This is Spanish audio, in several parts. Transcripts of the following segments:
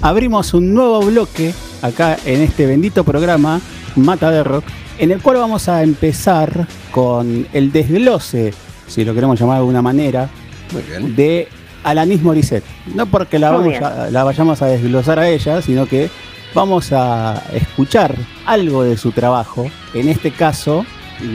abrimos un nuevo bloque acá en este bendito programa Mata de Rock, en el cual vamos a empezar con el desglose, si lo queremos llamar de alguna manera, de Alanis Morissette. No porque la, vamos la vayamos a desglosar a ella, sino que vamos a escuchar algo de su trabajo. En este caso,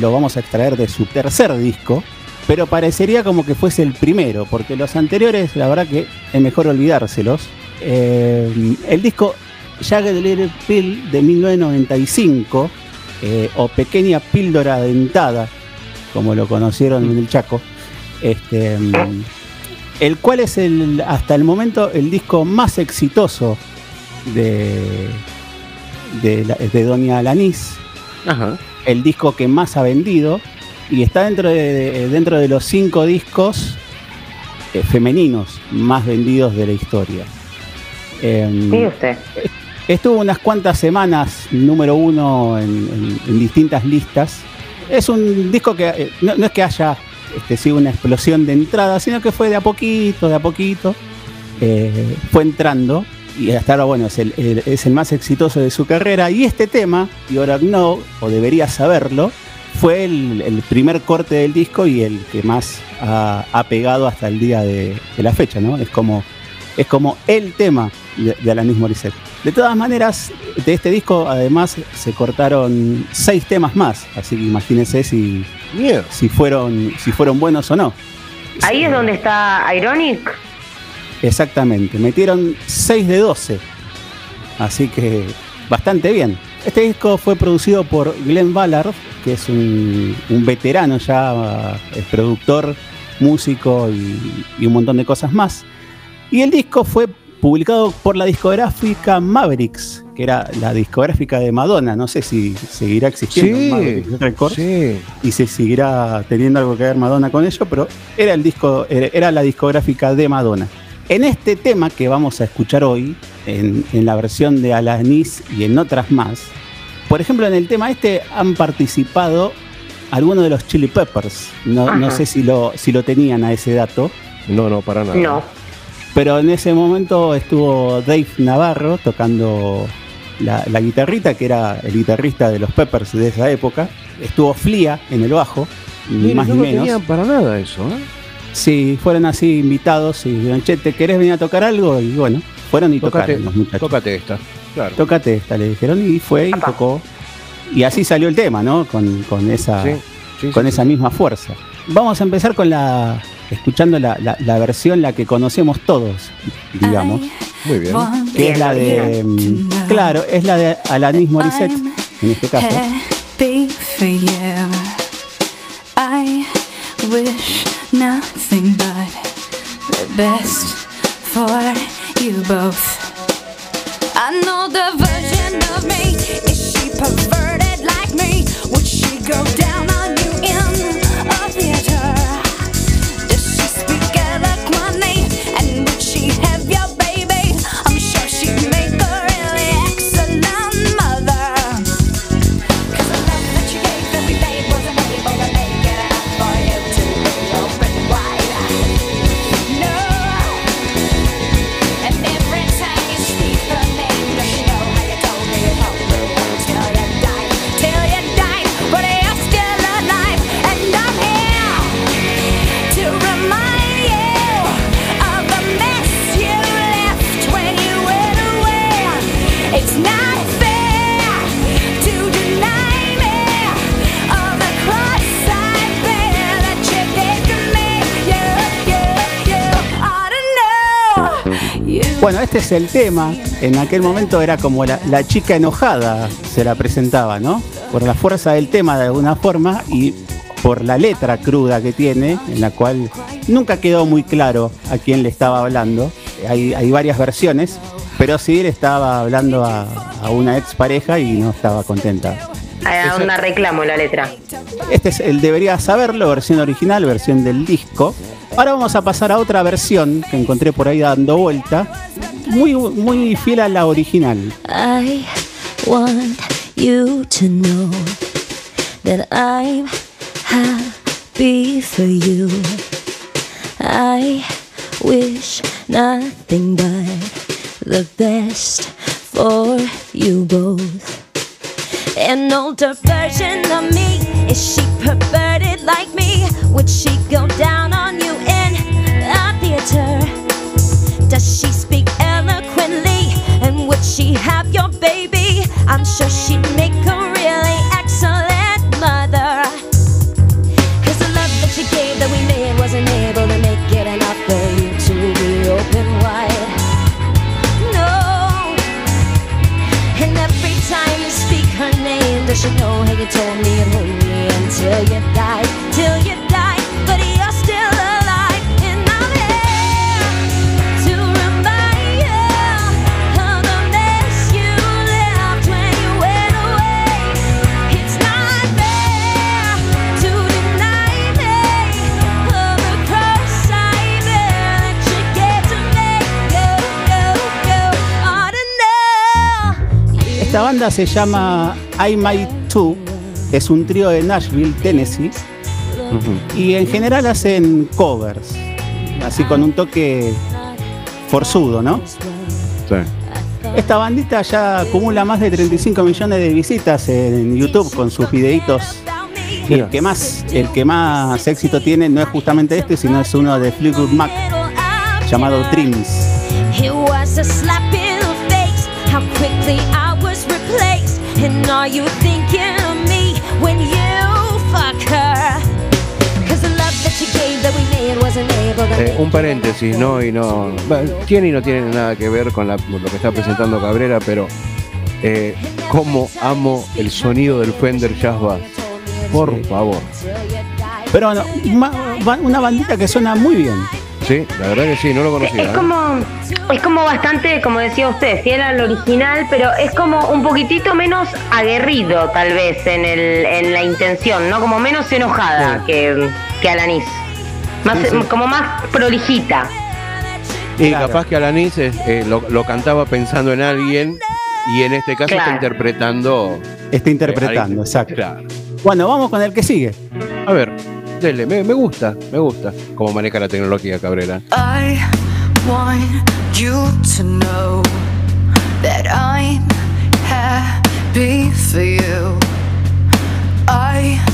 lo vamos a extraer de su tercer disco, pero parecería como que fuese el primero, porque los anteriores, la verdad que es mejor olvidárselos. Eh, el disco Jagged Little Pill de 1995, eh, o Pequeña Píldora Dentada, como lo conocieron en el Chaco, este, el cual es el, hasta el momento el disco más exitoso de, de, Doña Alanis, el disco que más ha vendido y está dentro de, dentro de los cinco discos eh, femeninos más vendidos de la historia. Eh, usted. Estuvo unas cuantas semanas número uno en, distintas listas. Es un disco que eh, no, es que haya este, sido una explosión de entrada, sino que fue de a poquito, de a poquito. Eh, fue entrando y hasta ahora, bueno, es el, es el más exitoso de su carrera. Y este tema, y ahora no, o debería saberlo, fue el, primer corte del disco y el que más ha, pegado hasta el día de, la fecha, ¿no? Es como, es como el tema de, de Alanis Morissette. De todas maneras, de este disco además se cortaron seis temas más, así que imagínense si, si, fueron, si fueron buenos o no. Ahí es donde está Ironic. Exactamente, metieron 6 de 12, así que bastante bien. Este disco fue producido por Glenn Ballard, que es un, veterano ya, es productor, músico y, un montón de cosas más. Y el disco fue publicado por la discográfica Mavericks, que era la discográfica de Madonna. No sé si seguirá existiendo sí, Mavericks Records y se seguirá teniendo algo que ver Madonna con ello, pero era el disco, era la discográfica de Madonna. En este tema que vamos a escuchar hoy, en, la versión de Alanis y en otras más, por ejemplo, en el tema este han participado algunos de los Chili Peppers. No, sé si lo, si lo tenían a ese dato. No, no, para nada. No. Pero en ese momento estuvo Dave Navarro tocando la, guitarrita, que era el guitarrista de los Peppers de esa época. Estuvo Flia en el bajo, ni más ni menos. No tenían para nada eso, ¿eh? Sí, fueron así invitados y dijeron, che, ¿te querés venir a tocar algo? Y bueno, fueron y tocaron los muchachos. Tócate esta, claro. Tócate esta, le dijeron, y fue y tocó. Y así salió el tema, ¿no? Con, esa, con esa misma fuerza. Vamos a empezar con la. Escuchando la, la, versión, la que conocemos todos, digamos. Muy bien. Que es la de. Mm, claro, es la de Alanis Morissette, en este caso. nothing but the best for Bueno, este es el tema. En aquel momento era como la, chica enojada, se la presentaba, ¿no? Por la fuerza del tema de alguna forma y por la letra cruda que tiene, en la cual nunca quedó muy claro a quién le estaba hablando. Hay, varias versiones, pero sí le estaba hablando a, una ex pareja y no estaba contenta. Hay una reclamo la letra. Este es el Debería Saberlo, versión original, versión del disco. Ahora vamos a pasar a otra versión que encontré por ahí dando vuelta, muy, muy fiel a la original. I want you to know that I'm happy for you. I wish nothing but the best for you both. An older version of me, is she perverted like me? Would she go down sure she'd make banda se llama I Might Too, es un trío de Nashville, Tennessee, y en general hacen covers, así con un toque forzudo, ¿no? Sí. Esta bandita ya acumula más de 35 millones de visitas en YouTube con sus videitos. Y el que más, el que más éxito tiene no es justamente este, sino es uno de Fleetwood Mac llamado Dreams. It was a slap in the face, how quickly I was replaced. And are you thinking of me when you fuck her? Cause the love that you gave that we made wasn't able to Eh, un paréntesis, ¿no? Y no. bueno, tiene y no tiene nada que ver con, la- con lo que está presentando Cabrera, pero. Eh, cómo amo el sonido del Fender Jazz Bass. Por favor. Pero bueno, una bandita que suena muy bien. Sí, la verdad que sí, no lo conocía. Es ¿eh? como, es como bastante, como decía usted, fiel al original, pero es como un poquitito menos aguerrido, tal vez, en, el, en la intención, ¿no? Como menos enojada que, que Alanis. Más, Sí, sí. Como más prolijita. Y Claro. capaz que Alanis eh, eh, lo, lo cantaba pensando en alguien y en este caso está interpretando. Está eh, interpretando, a- exacto. Claro. Bueno, vamos con el que sigue. A ver, dele, me, me gusta, me gusta cómo maneja la tecnología Cabrera. I want you to know that I'm happy for you. I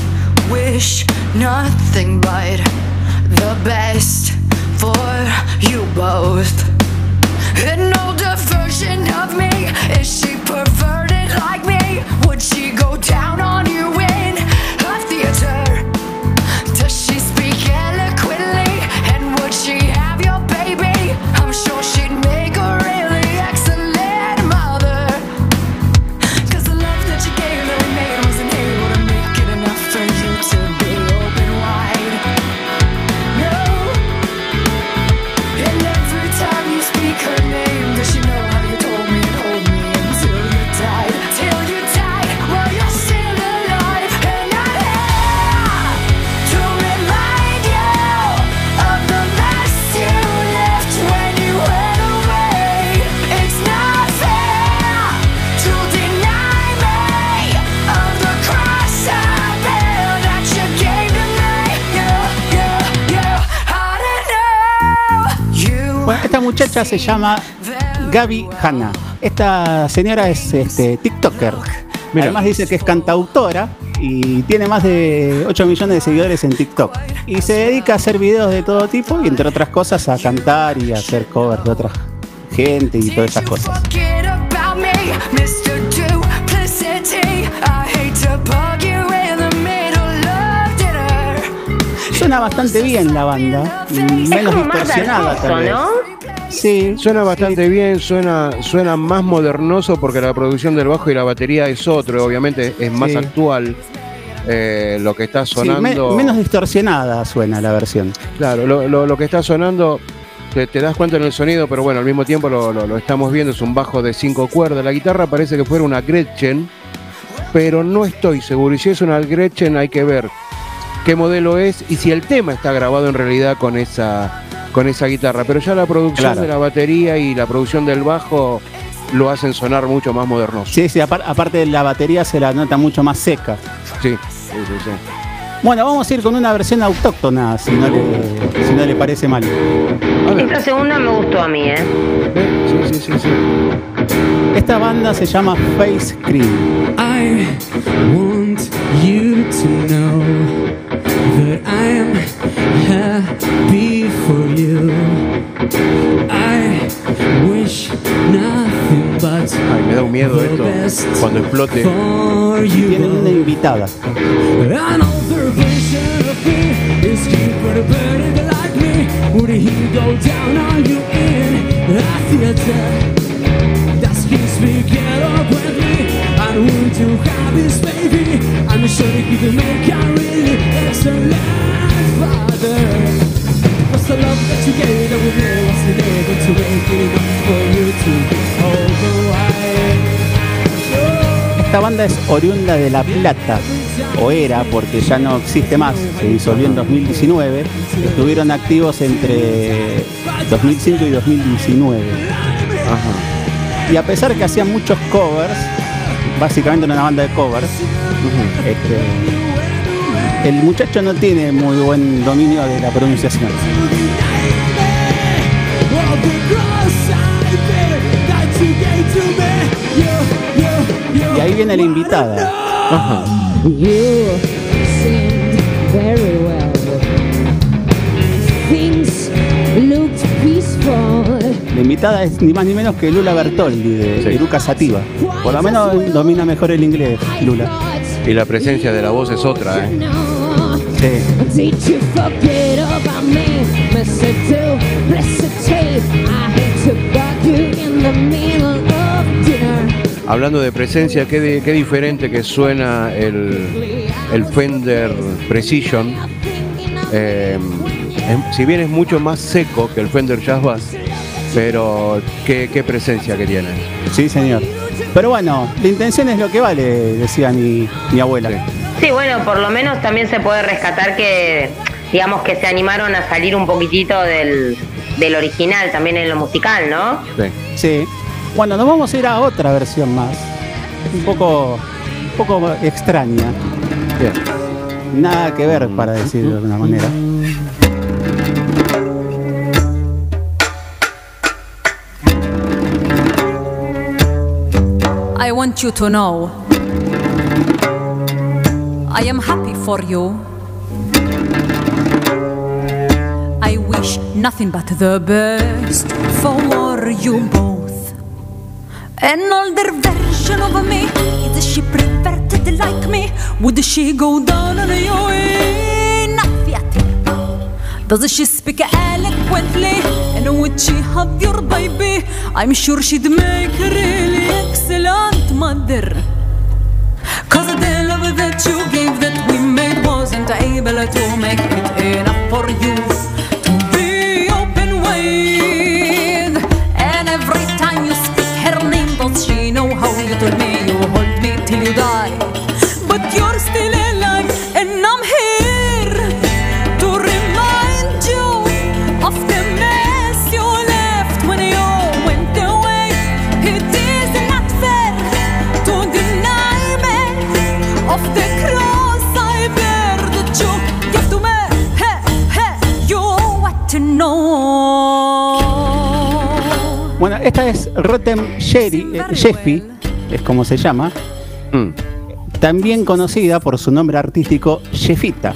wish nothing but the best for you both. An older version of muchacha se llama Gaby Hanna. Esta señora es este, TikToker. Mira. Además dice que es cantautora y tiene más de 8 millones de seguidores en TikTok. Y se dedica a hacer videos de todo tipo y entre otras cosas a cantar y a hacer covers de otra gente y todas esas cosas. Suena bastante bien la banda, Es menos como más distorsionada tal vez. ¿no? Sí, Suena bastante bien, suena, suena más modernoso porque la producción del bajo y la batería es otro, obviamente es más Sí. actual. Eh, lo que está me- sonando. menos distorsionada suena la versión. Claro, lo, lo- lo que está sonando, te, te das cuenta en el sonido, pero bueno, al mismo tiempo lo, lo- lo estamos viendo, es un bajo de cinco cuerdas. La guitarra parece que fuera una Gretchen, pero no estoy seguro. Y si es una Gretchen, hay que ver qué modelo es y si el tema está grabado en realidad con esa, con esa guitarra. Pero ya la producción Claro. de la batería y la producción del bajo lo hacen sonar mucho más modernoso. Sí, sí, apar- aparte de la batería se la nota mucho más seca. Sí, sí, sí, sí. Bueno, vamos a ir con una versión autóctona, si no le, si no le parece mal. Esta segunda me gustó a mí, ¿eh? ¿Eh? Sí, sí, sí, sí. Esta banda se llama Face Cream. I want you to know that I am happy for I wish nothing but Ay, me da un miedo the esto best cuando explote. for Tienen una you. invitada. Banda es oriunda de La Plata, o era, porque ya no existe más, se disolvió en 2019. Estuvieron activos entre 2005 y 2019. Ajá. Y a pesar que hacían muchos covers, básicamente una banda de covers, este, el muchacho no tiene muy buen dominio de la pronunciación. Y ahí viene la invitada. Ajá. You seemed very well. Things looked peaceful. La invitada es ni más ni menos que Lula Bertoldi de Sí. Eruca Sativa. Por lo menos domina mejor el inglés, Lula. Y la presencia de la voz es otra, ¿eh? Sí. Did you forget about me? Hablando de presencia, qué, qué diferente que suena el, el Fender Precision. Eh, es- si bien es mucho más seco que el Fender Jazz Bass, pero qué, qué presencia que tiene. Sí, señor. Pero bueno, la intención es lo que vale, decía mi, mi abuela. Sí. Sí, bueno, por lo menos también se puede rescatar que, digamos, que se animaron a salir un poquitito del, del original también en lo musical, ¿no? Sí. Sí. Bueno, nos vamos a ir a otra versión más. Un poco, un poco extraña. Bien. Nada que ver, para decirlo de alguna manera. I want you to know I am happy for you. I wish nothing but the best for you both. An older version of me, is she perverted like me? Would she go down on you a theater? Does she speak eloquently? And would she have your baby? I'm sure she'd make a really excellent mother. Cause the love that you gave that we made wasn't able to make it enough for you Bueno, esta es Rotem Sherry, eh, Jeffy, es como se llama. Mm. También conocida por su nombre artístico Jeffita.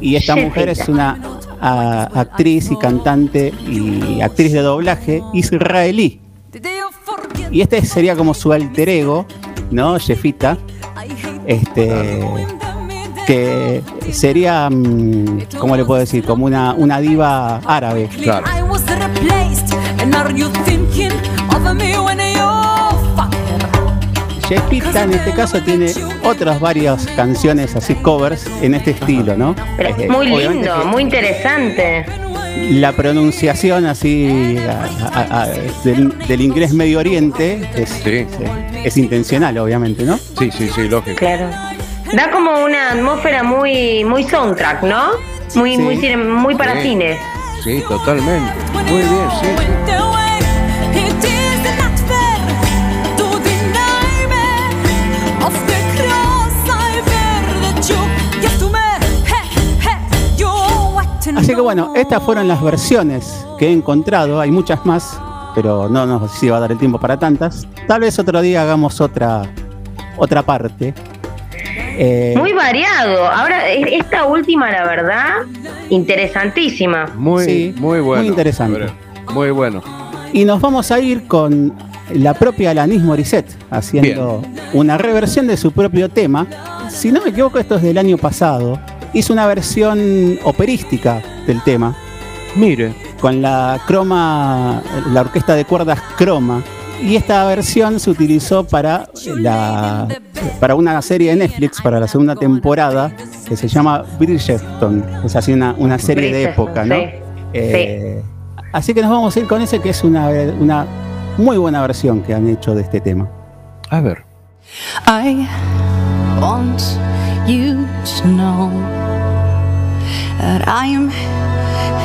Y esta Jeffita. mujer es una a- actriz y cantante y actriz de doblaje israelí. Y este sería como su alter ego, ¿no? Jeffita, este, que sería, mm, ¿cómo le puedo decir? Como una, una diva árabe. Claro. I was replaced, and are you thinking of me when you fuck her? Jeffita en este caso tiene otras varias canciones así covers en este estilo, ¿no? Pero Eh, muy lindo, que muy interesante. La pronunciación así a- a- a- del, del inglés Medio Oriente es, Sí. es, es intencional, obviamente, ¿no? Sí, sí, sí, lógico. Claro. Da como una atmósfera muy, muy soundtrack, ¿no? Muy, Sí. muy, cine- muy para Sí. cine. Sí, totalmente. Muy you bien, sí. Así que bueno, estas fueron las versiones que he encontrado. Hay muchas más, pero no nos si va a dar el tiempo para tantas. Tal vez otro día hagamos otra, otra parte. Eh, Muy variado. Ahora, esta última, la verdad, interesantísima. Muy, Sí, muy bueno. muy interesante. Muy bueno. y nos vamos a ir con la propia Alanis Morissette haciendo una reversión de su propio tema. Si no me equivoco, esto es del año pasado. Hizo una versión operística del tema. Mire, con la croma, la orquesta de cuerdas croma. Y esta versión se utilizó para la para una serie de Netflix para la segunda temporada que se llama Bridgerton, es así una, una serie de época, ¿no? sí, Eh, Así que nos vamos a ir con ese que es una, una muy buena versión que han hecho de este tema. a ver. I want you to know that I am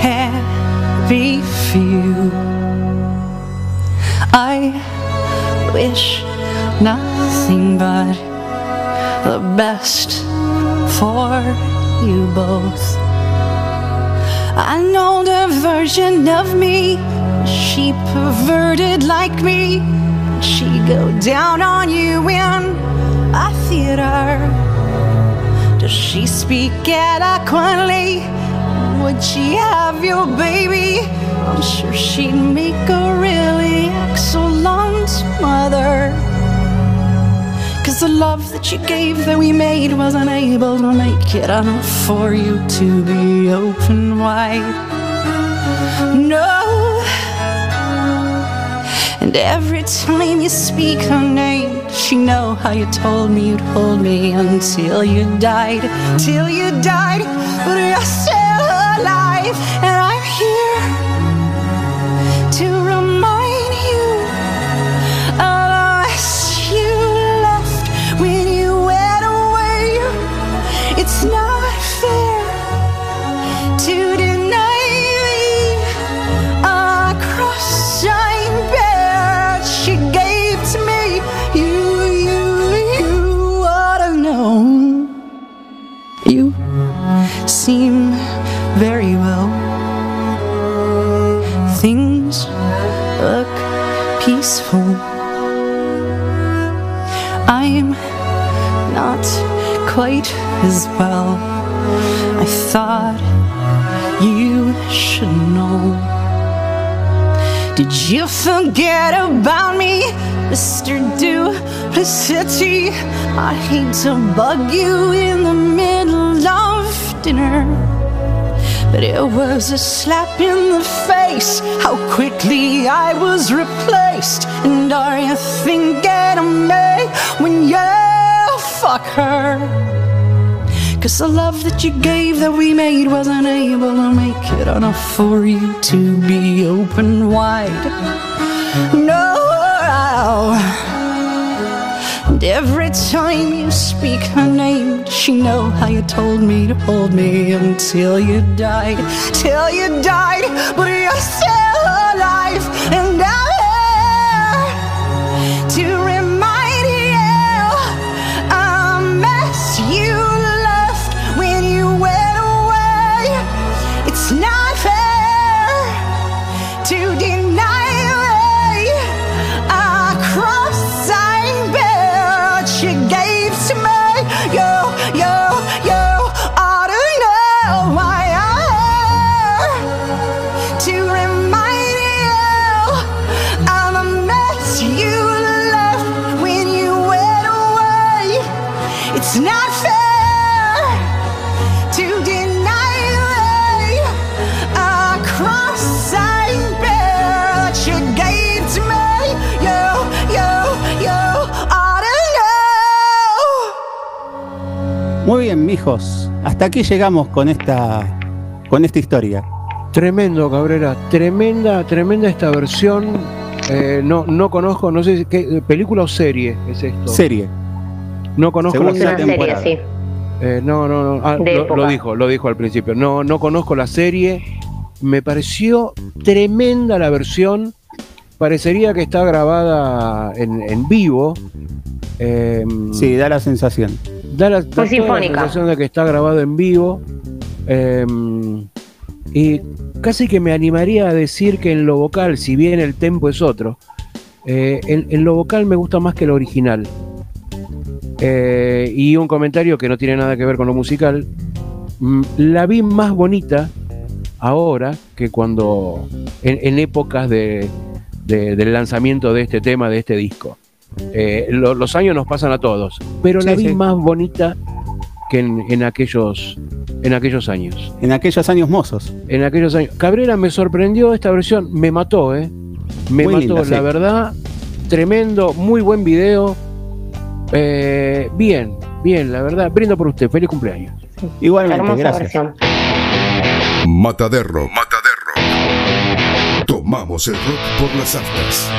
happy for you. I wish nothing but the best for you both. I know the version of me, she perverted like me. She go down on you in a theater. Does she speak eloquently? Would she have your baby? I'm sure she'd make a really excellent mother. Cause the love that you gave that we made wasn't able to make it enough for you to be open wide. No. And every time you speak her name, she know how you told me you'd hold me until you died, till you died. But I'm not quite as well. I thought you should know. Did you forget about me, Mr. Duplicity? I hate to bug you in the middle of dinner. But it was a slap in the face how quickly I was replaced. And are you thinking of me when you fuck her? Cause the love that you gave that we made wasn't able to make it enough for you to be open wide. No. And every time you speak her name, she know how you told me to hold me until you died, till you died. But you're still alive, and Hasta aquí llegamos con esta con esta historia. Tremendo, Cabrera. Tremenda, tremenda esta versión. Eh, no, no conozco, no sé si- qué película o serie es esto. Serie. No conozco Segunda la serie. temporada. serie, sí. Eh, no, no, no. Ah, lo dijo, lo dijo al principio. No, no conozco la serie. Me pareció tremenda la versión. Parecería que está grabada en, en vivo. Eh, Sí, da la sensación. Da la, da toda la sinfónica. sensación de que está grabado en vivo. Eh, Y casi que me animaría a decir que en lo vocal, si bien el tempo es otro, eh, en, en lo vocal me gusta más que lo original. Eh, y un comentario que no tiene nada que ver con lo musical. mm, La vi más bonita ahora que cuando en, en épocas de, de- del lanzamiento de este tema, de este disco. Eh, lo- los años nos pasan a todos, pero la vi sí. más bonita que en, en aquellos en aquellos años. En aquellos años mozos. En aquellos años. Cabrera me sorprendió esta versión, me mató, ¿eh? Me Muy mató, linda, sí. la verdad. Tremendo, muy buen video. Eh, bien, bien, la verdad. Brindo por usted, feliz cumpleaños. Igualmente, Hermosa gracias. versión. Mataderro. Mataderro. Tomamos el rock por las aftas.